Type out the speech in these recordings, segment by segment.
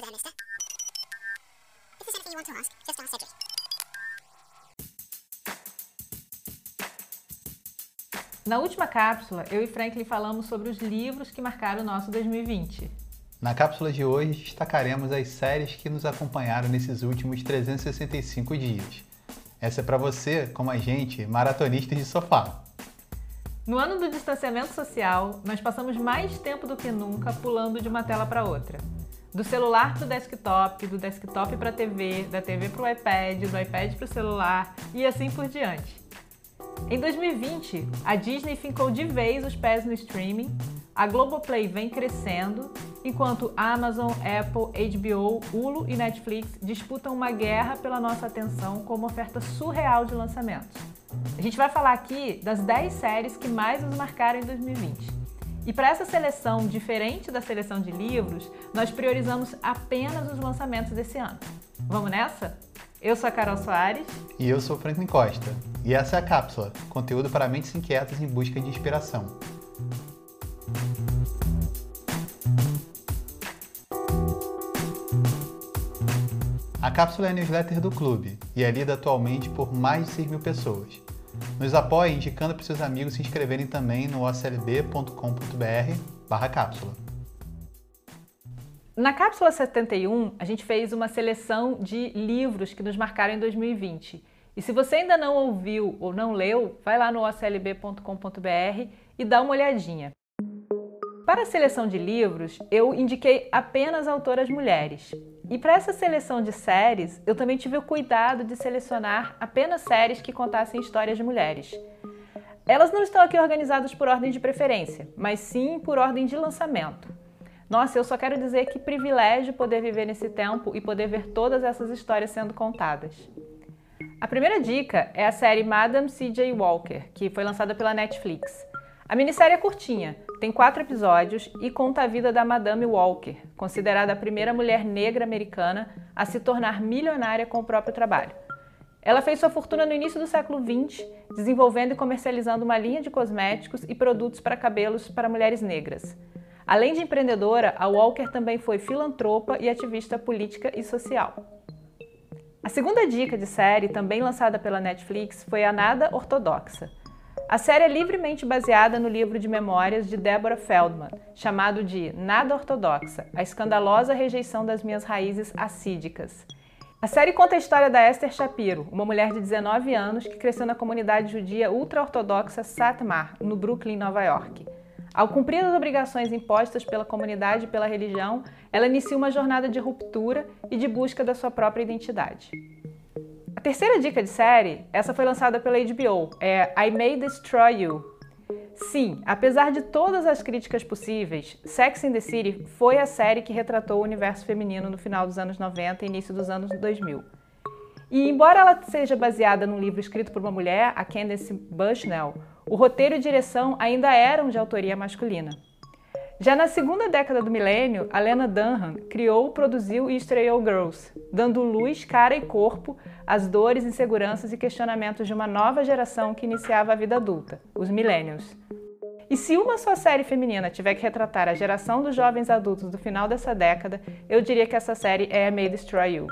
that, mister. If there's anything you want to ask, just ask Cedric. Na última cápsula, eu e Franklin falamos sobre os livros que marcaram o nosso 2020. Na cápsula de hoje, destacaremos as séries que nos acompanharam nesses últimos 365 dias. Essa é para você, como a gente, maratonista de sofá. No ano do distanciamento social, nós passamos mais tempo do que nunca pulando de uma tela para outra. Do celular para o desktop, do desktop para a TV, da TV para o iPad, do iPad para o celular e assim por diante. Em 2020, a Disney fincou de vez os pés no streaming, a Globoplay vem crescendo, enquanto Amazon, Apple, HBO, Hulu e Netflix disputam uma guerra pela nossa atenção com uma oferta surreal de lançamentos. A gente vai falar aqui das 10 séries que mais nos marcaram em 2020. E para essa seleção diferente da seleção de livros, nós priorizamos apenas os lançamentos desse ano. Vamos nessa? Eu sou a Carol Soares. E eu sou o Franklin Costa. E essa é a Cápsula, conteúdo para mentes inquietas em busca de inspiração. A cápsula é a newsletter do clube e é lida atualmente por mais de 6 mil pessoas. Nos apoie indicando para seus amigos se inscreverem também no oclb.com.br barra cápsula. Na cápsula 71, a gente fez uma seleção de livros que nos marcaram em 2020. E se você ainda não ouviu ou não leu, vai lá no oclb.com.br e dá uma olhadinha. Para a seleção de livros, eu indiquei apenas autoras mulheres. E para essa seleção de séries, eu também tive o cuidado de selecionar apenas séries que contassem histórias de mulheres. Elas não estão aqui organizadas por ordem de preferência, mas sim por ordem de lançamento. Nossa, eu só quero dizer que privilégio poder viver nesse tempo e poder ver todas essas histórias sendo contadas. A primeira dica é a série Madame C.J. Walker, que foi lançada pela Netflix. A minissérie é curtinha, tem quatro episódios e conta a vida da Madame Walker, considerada a primeira mulher negra americana a se tornar milionária com o próprio trabalho. Ela fez sua fortuna no início do século XX, desenvolvendo e comercializando uma linha de cosméticos e produtos para cabelos para mulheres negras. Além de empreendedora, a Walker também foi filantropa e ativista política e social. A segunda dica de série, também lançada pela Netflix, foi A Nada Ortodoxa. A série é livremente baseada no livro de memórias de Deborah Feldman, chamado de Nada Ortodoxa: A Escandalosa Rejeição das Minhas Raízes Assídicas. A série conta a história da Esther Shapiro, uma mulher de 19 anos que cresceu na comunidade judia ultra-ortodoxa Satmar, no Brooklyn, Nova York. Ao cumprir as obrigações impostas pela comunidade e pela religião, ela inicia uma jornada de ruptura e de busca da sua própria identidade. Terceira dica de série, essa foi lançada pela HBO, é I May Destroy You. Sim, apesar de todas as críticas possíveis, Sex and the City foi a série que retratou o universo feminino no final dos anos 90 e início dos anos 2000. E embora ela seja baseada num livro escrito por uma mulher, a Candace Bushnell, o roteiro e direção ainda eram de autoria masculina. Já na segunda década do milênio, a Lena Dunham criou, produziu e estreou Girls, dando luz, cara e corpo às dores, inseguranças e questionamentos de uma nova geração que iniciava a vida adulta, os millennials. E se uma só série feminina tiver que retratar a geração dos jovens adultos do final dessa década, eu diria que essa série é May Destroy You.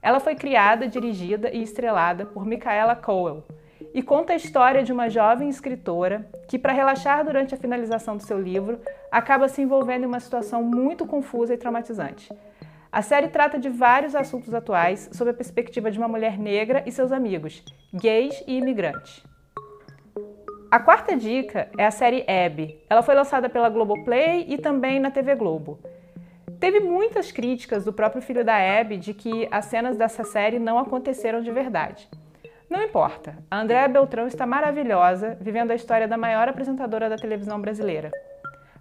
Ela foi criada, dirigida e estrelada por Micaela Coel e conta a história de uma jovem escritora que, para relaxar durante a finalização do seu livro, acaba se envolvendo em uma situação muito confusa e traumatizante. A série trata de vários assuntos atuais sob a perspectiva de uma mulher negra e seus amigos, gays e imigrantes. A quarta dica é a série Abby. Ela foi lançada pela Globoplay e também na TV Globo. Teve muitas críticas do próprio filho da Abby de que as cenas dessa série não aconteceram de verdade. Não importa, a Andréa Beltrão está maravilhosa, vivendo a história da maior apresentadora da televisão brasileira.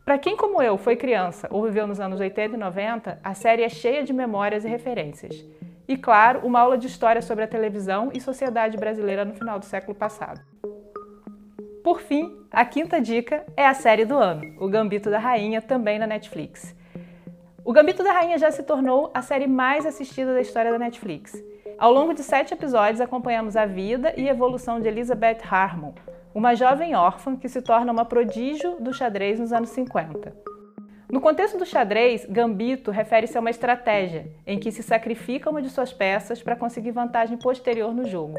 Para quem, como eu, foi criança ou viveu nos anos 80 e 90, a série é cheia de memórias e referências. E, claro, uma aula de história sobre a televisão e sociedade brasileira no final do século passado. Por fim, a quinta dica é a série do ano, O Gambito da Rainha, também na Netflix. O Gambito da Rainha já se tornou a série mais assistida da história da Netflix. Ao longo de sete episódios, acompanhamos a vida e evolução de Elizabeth Harmon, uma jovem órfã que se torna uma prodígio do xadrez nos anos 50. No contexto do xadrez, gambito refere-se a uma estratégia em que se sacrifica uma de suas peças para conseguir vantagem posterior no jogo.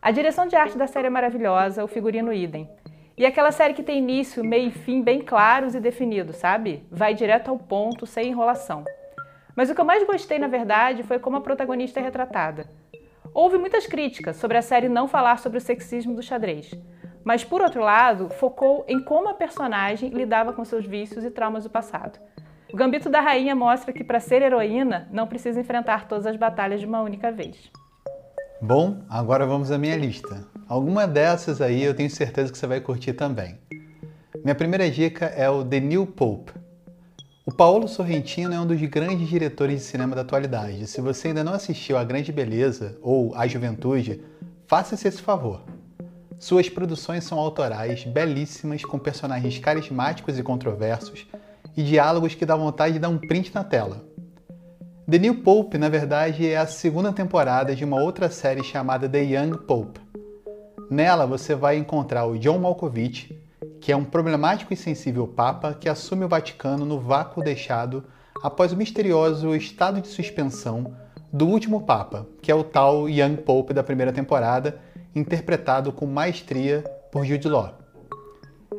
A direção de arte da série é maravilhosa, o figurino idem. E aquela série que tem início, meio e fim bem claros e definidos, sabe? Vai direto ao ponto, sem enrolação. Mas o que eu mais gostei, na verdade, foi como a protagonista é retratada. Houve muitas críticas sobre a série não falar sobre o sexismo do xadrez, mas por outro lado, focou em como a personagem lidava com seus vícios e traumas do passado. O Gambito da Rainha mostra que para ser heroína não precisa enfrentar todas as batalhas de uma única vez. Bom, agora vamos à minha lista. Alguma dessas aí eu tenho certeza que você vai curtir também. Minha primeira dica é o The New Pope. O Paolo Sorrentino é um dos grandes diretores de cinema da atualidade. Se você ainda não assistiu A Grande Beleza ou A Juventude, faça-se esse favor. Suas produções são autorais, belíssimas, com personagens carismáticos e controversos e diálogos que dá vontade de dar um print na tela. The New Pope, na verdade, é a segunda temporada de uma outra série chamada The Young Pope. Nela você vai encontrar o John Malkovich, que é um problemático e sensível papa que assume o Vaticano no vácuo deixado após o misterioso estado de suspensão do último papa, que é o tal Young Pope da primeira temporada, interpretado com maestria por Jude Law.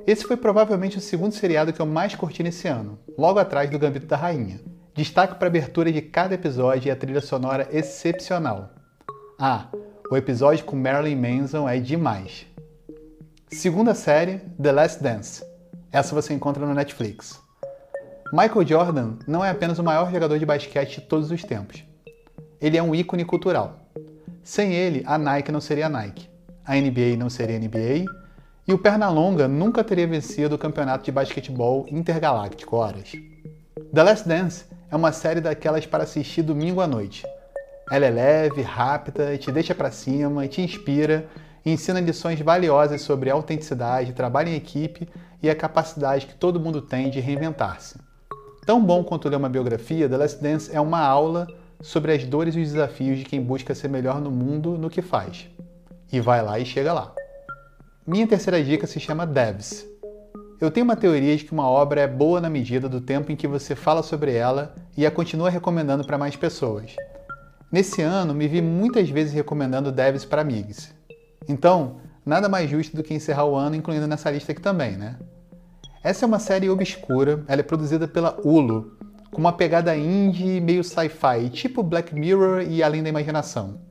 Esse foi provavelmente o segundo seriado que eu mais curti nesse ano, logo atrás do Gambito da Rainha. Destaque para a abertura de cada episódio e a trilha sonora excepcional. Ah, o episódio com Marilyn Manson é demais. Segunda série, The Last Dance. Essa você encontra no Netflix. Michael Jordan não é apenas o maior jogador de basquete de todos os tempos. Ele é um ícone cultural. Sem ele, a Nike não seria Nike, a NBA não seria NBA e o Pernalonga nunca teria vencido o campeonato de basquetebol intergaláctico horas. The Last Dance é uma série daquelas para assistir domingo à noite. Ela é leve, rápida, te deixa para cima, te inspira e ensina lições valiosas sobre autenticidade, trabalho em equipe e a capacidade que todo mundo tem de reinventar-se. Tão bom quanto ler uma biografia, The Last Dance é uma aula sobre as dores e os desafios de quem busca ser melhor no mundo no que faz. E vai lá e chega lá. Minha terceira dica se chama Devs. Eu tenho uma teoria de que uma obra é boa na medida do tempo em que você fala sobre ela e a continua recomendando para mais pessoas. Nesse ano, me vi muitas vezes recomendando Devs para amigos. Então, nada mais justo do que encerrar o ano incluindo nessa lista aqui também, né? Essa é uma série obscura, ela é produzida pela Hulu, com uma pegada indie meio sci-fi, tipo Black Mirror e Além da Imaginação.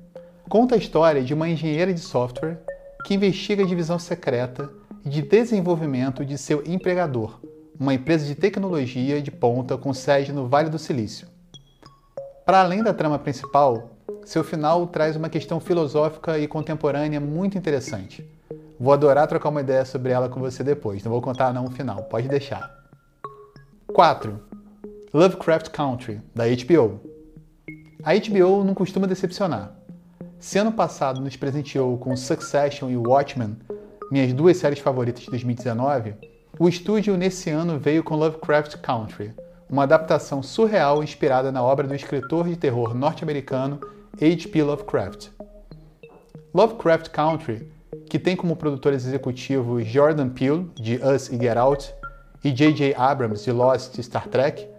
Conta a história de uma engenheira de software que investiga a divisão secreta de desenvolvimento de seu empregador, uma empresa de tecnologia de ponta com sede no Vale do Silício. Para além da trama principal, seu final traz uma questão filosófica e contemporânea muito interessante. Vou adorar trocar uma ideia sobre ela com você depois, não vou contar não o final, pode deixar. 4. Lovecraft Country, da HBO. A HBO não costuma decepcionar. Se ano passado nos presenteou com Succession e Watchmen, minhas duas séries favoritas de 2019, o estúdio nesse ano veio com Lovecraft Country, uma adaptação surreal inspirada na obra do escritor de terror norte-americano H.P. Lovecraft. Lovecraft Country, que tem como produtores executivos Jordan Peele, de Us e Get Out, e J.J. Abrams, de Lost e Star Trek,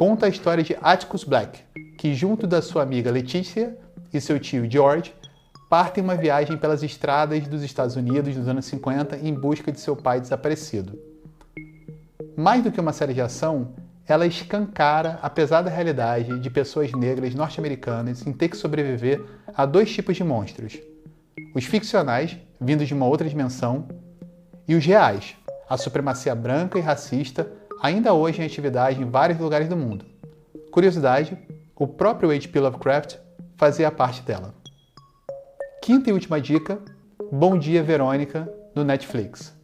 conta a história de Atticus Black, que junto da sua amiga Letícia e seu tio George partem uma viagem pelas estradas dos Estados Unidos nos anos 50 em busca de seu pai desaparecido. Mais do que uma série de ação, ela escancara a pesada realidade de pessoas negras norte-americanas em ter que sobreviver a dois tipos de monstros: os ficcionais, vindos de uma outra dimensão, e os reais, a supremacia branca e racista ainda hoje em atividade em vários lugares do mundo. Curiosidade, o próprio H.P. Lovecraft fazia parte dela. Quinta e última dica: Bom Dia Verônica, no Netflix.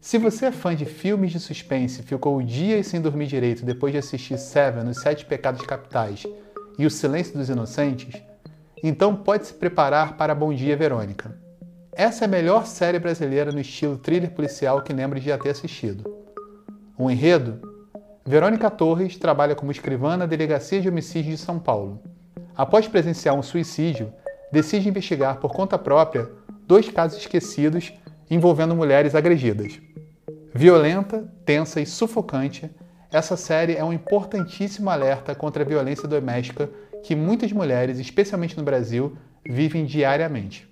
Se você é fã de filmes de suspense ficou dias sem dormir direito depois de assistir Seven, Os Sete Pecados Capitais e O Silêncio dos Inocentes, então pode se preparar para Bom Dia Verônica. Essa é a melhor série brasileira no estilo thriller policial que lembro de já ter assistido. O enredo? Verônica Torres trabalha como escrivã na Delegacia de Homicídios de São Paulo. Após presenciar um suicídio, decide investigar por conta própria dois casos esquecidos envolvendo mulheres agredidas. Violenta, tensa e sufocante, essa série é um importantíssimo alerta contra a violência doméstica que muitas mulheres, especialmente no Brasil, vivem diariamente.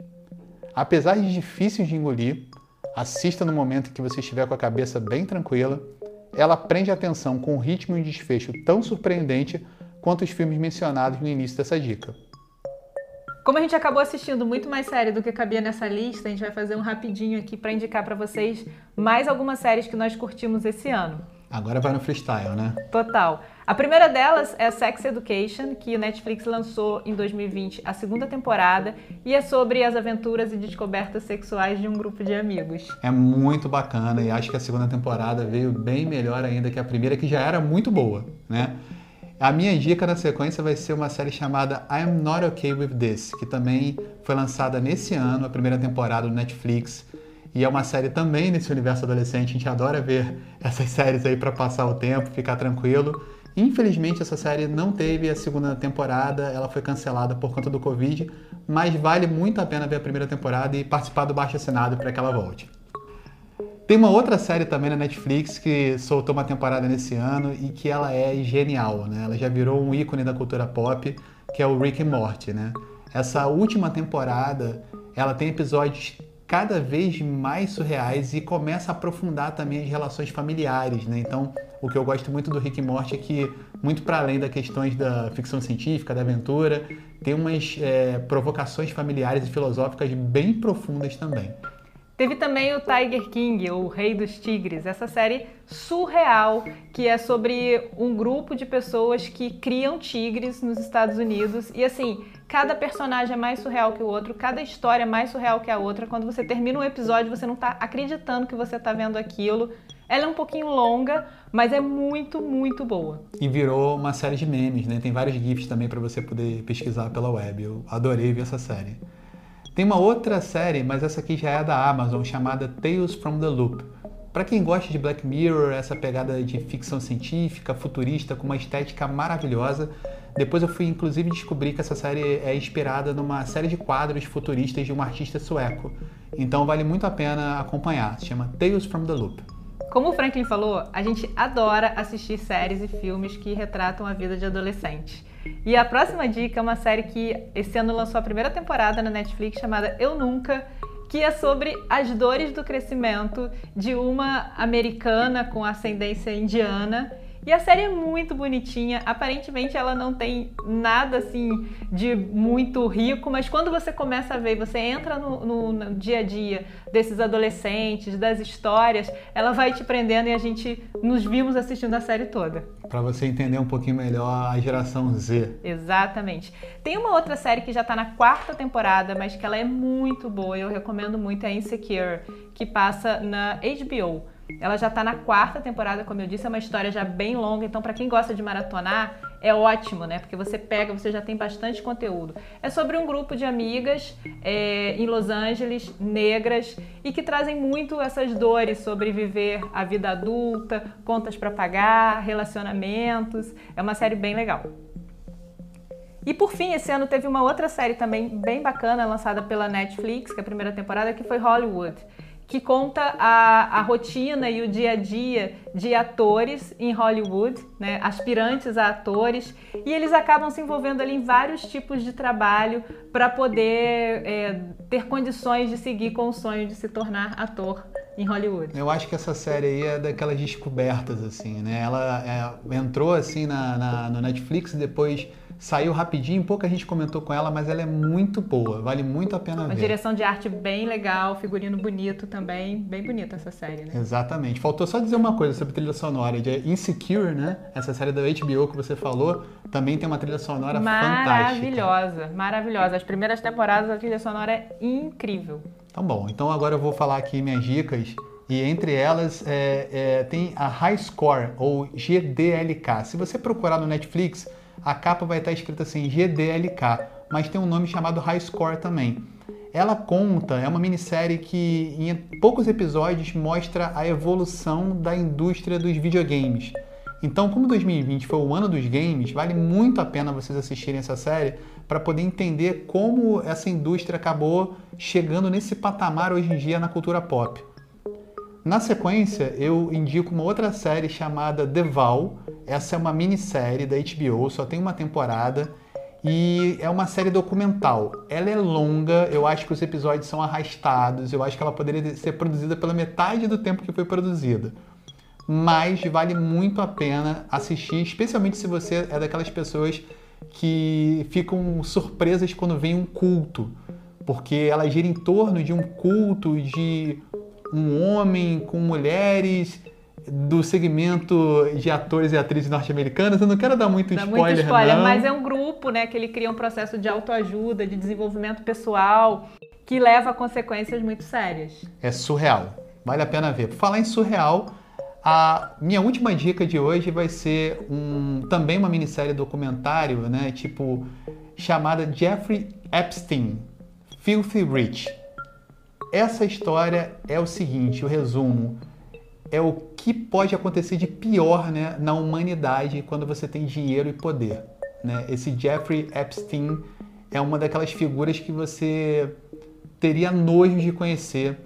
Apesar de difíceis de engolir, assista no momento que você estiver com a cabeça bem tranquila. Ela prende a atenção com um ritmo e desfecho tão surpreendente quanto os filmes mencionados no início dessa dica. Como a gente acabou assistindo muito mais série do que cabia nessa lista, a gente vai fazer um rapidinho aqui para indicar para vocês mais algumas séries que nós curtimos esse ano. Agora vai no freestyle, né? Total. A primeira delas é Sex Education, que o Netflix lançou em 2020 a segunda temporada e é sobre as aventuras e descobertas sexuais de um grupo de amigos. É muito bacana e acho que a segunda temporada veio bem melhor ainda que a primeira, que já era muito boa, né? A minha dica na sequência vai ser uma série chamada I'm Not Okay With This, que também foi lançada nesse ano, a primeira temporada do Netflix. E é uma série também nesse universo adolescente. A gente adora ver essas séries aí para passar o tempo, ficar tranquilo. Infelizmente, essa série não teve a segunda temporada, ela foi cancelada por conta do Covid, mas vale muito a pena ver a primeira temporada e participar do baixo assinado para que ela volte. Tem uma outra série também na Netflix que soltou uma temporada nesse ano e que ela é genial, né? Ela já virou um ícone da cultura pop, que é o Rick and Morty, né? Essa última temporada, ela tem episódios cada vez mais surreais e começa a aprofundar também as relações familiares, né? Então, o que eu gosto muito do Rick Morty é que, muito para além das questões da ficção científica, da aventura, tem umas é, provocações familiares e filosóficas bem profundas também. Teve também o Tiger King, o Rei dos Tigres, essa série surreal que é sobre um grupo de pessoas que criam tigres nos Estados Unidos e assim cada personagem é mais surreal que o outro, cada história é mais surreal que a outra. Quando você termina um episódio, você não está acreditando que você está vendo aquilo. Ela é um pouquinho longa, mas é muito, muito boa. E virou uma série de memes, né? Tem vários GIFs também para você poder pesquisar pela web. Eu adorei ver essa série. Tem uma outra série, mas essa aqui já é da Amazon, chamada Tales from the Loop. Para quem gosta de Black Mirror, essa pegada de ficção científica, futurista, com uma estética maravilhosa, depois eu fui inclusive descobrir que essa série é inspirada numa série de quadros futuristas de um artista sueco. Então vale muito a pena acompanhar. Se chama Tales from the Loop. Como o Franklin falou, a gente adora assistir séries e filmes que retratam a vida de adolescentes. E a próxima dica é uma série que esse ano lançou a primeira temporada na Netflix chamada Eu Nunca, que é sobre as dores do crescimento de uma americana com ascendência indiana e a série é muito bonitinha. Aparentemente ela não tem nada assim de muito rico, mas quando você começa a ver, você entra no, no, no dia a dia desses adolescentes, das histórias, ela vai te prendendo e a gente nos vimos assistindo a série toda. Para você entender um pouquinho melhor a geração Z. Exatamente. Tem uma outra série que já está na quarta temporada, mas que ela é muito boa, eu recomendo muito, é Insecure, que passa na HBO. Ela já está na quarta temporada, como eu disse, é uma história já bem longa, então para quem gosta de maratonar, é ótimo, né? Porque você pega, você já tem bastante conteúdo. É sobre um grupo de amigas é, em Los Angeles, negras, e que trazem muito essas dores sobre viver a vida adulta, contas para pagar, relacionamentos. É uma série bem legal. E por fim, esse ano teve uma outra série também bem bacana, lançada pela Netflix, que é a primeira temporada, que foi Hollywood que conta a, a rotina e o dia a dia de atores em Hollywood, né, aspirantes a atores, e eles acabam se envolvendo ali em vários tipos de trabalho para poder é, ter condições de seguir com o sonho de se tornar ator em Hollywood. Eu acho que essa série aí é daquelas descobertas, assim, né? Ela é, entrou assim na, na, no Netflix e depois Saiu rapidinho, pouca gente comentou com ela, mas ela é muito boa, vale muito a pena Uma ver. Uma direção de arte bem legal, figurino bonito também, bem bonita essa série, né? Exatamente. Faltou só dizer uma coisa sobre trilha sonora, de Insecure, né? Essa série da HBO que você falou, também tem uma trilha sonora maravilhosa, fantástica. Maravilhosa, As primeiras temporadas a trilha sonora é incrível. Tá bom, então agora eu vou falar aqui minhas dicas e entre elas é, é, tem a High Score ou GDLK. Se você procurar no Netflix, a capa vai estar escrita assim GDLK, mas tem um nome chamado High Score também. Ela conta, é uma minissérie que em poucos episódios mostra a evolução da indústria dos videogames. Então, como 2020 foi o ano dos games, vale muito a pena vocês assistirem essa série para poder entender como essa indústria acabou chegando nesse patamar hoje em dia na cultura pop. Na sequência, eu indico uma outra série chamada The Val. Essa é uma minissérie da HBO, só tem uma temporada e é uma série documental. Ela é longa, eu acho que os episódios são arrastados, eu acho que ela poderia ser produzida pela metade do tempo que foi produzida. Mas vale muito a pena assistir, especialmente se você é daquelas pessoas que ficam surpresas quando vem um culto, porque ela gira em torno de um culto de um homem com mulheres do segmento de atores e atrizes norte-americanas. Eu não quero dar muito Dá spoiler, muito spoiler, não. mas é um grupo, né, que ele cria um processo de autoajuda, de desenvolvimento pessoal, que leva a consequências muito sérias. É surreal. Vale a pena ver. Por falar em surreal, a minha última dica de hoje vai ser um, também uma minissérie documentário, né? Tipo, chamada Jeffrey Epstein, Filthy Rich. Essa história é o seguinte, o resumo é o que pode acontecer de pior né, na humanidade quando você tem dinheiro e poder. Né? Esse Jeffrey Epstein é uma daquelas figuras que você teria nojo de conhecer,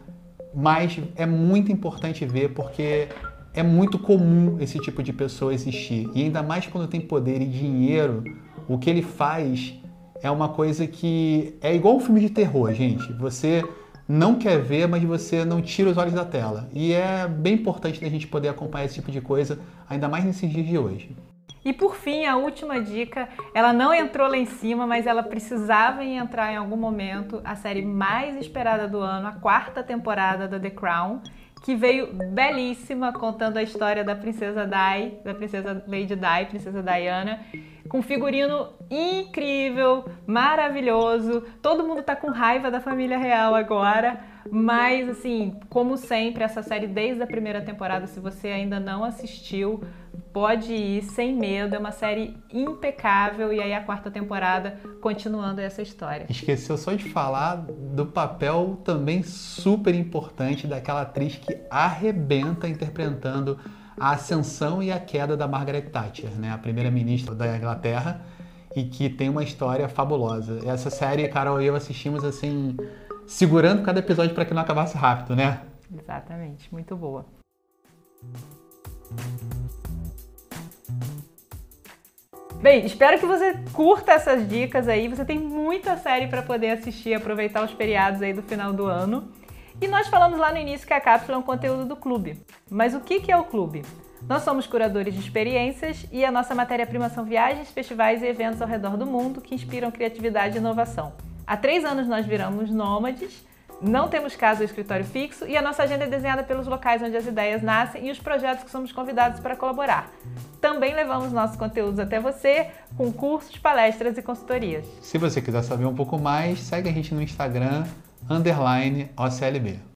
mas é muito importante ver porque é muito comum esse tipo de pessoa existir. E ainda mais quando tem poder e dinheiro, o que ele faz é uma coisa que é igual um filme de terror, gente. Você não quer ver, mas você não tira os olhos da tela. E é bem importante a gente poder acompanhar esse tipo de coisa, ainda mais nesses dias de hoje. E por fim, a última dica, ela não entrou lá em cima, mas ela precisava entrar em algum momento, a série mais esperada do ano, a quarta temporada da The Crown, que veio belíssima contando a história da princesa Di, da princesa Lady Di, princesa Diana, com figurino incrível, maravilhoso. Todo mundo tá com raiva da família real agora, mas assim, como sempre, essa série desde a primeira temporada, se você ainda não assistiu, pode ir sem medo, é uma série impecável e aí a quarta temporada continuando essa história. Esqueceu só de falar do papel também super importante daquela atriz que arrebenta interpretando a ascensão e a queda da Margaret Thatcher, né, a primeira-ministra da Inglaterra, e que tem uma história fabulosa. Essa série, Carol e eu assistimos assim, segurando cada episódio para que não acabasse rápido, né? Exatamente, muito boa. Bem, espero que você curta essas dicas aí. Você tem muita série para poder assistir, aproveitar os feriados aí do final do ano. E nós falamos lá no início que a cápsula é um conteúdo do clube. Mas o que é o clube? Nós somos curadores de experiências e a nossa matéria-prima são viagens, festivais e eventos ao redor do mundo que inspiram criatividade e inovação. Há três anos nós viramos nômades, não temos casa ou escritório fixo e a nossa agenda é desenhada pelos locais onde as ideias nascem e os projetos que somos convidados para colaborar. Também levamos nossos conteúdos até você com cursos, palestras e consultorias. Se você quiser saber um pouco mais, segue a gente no Instagram, underline OCLB.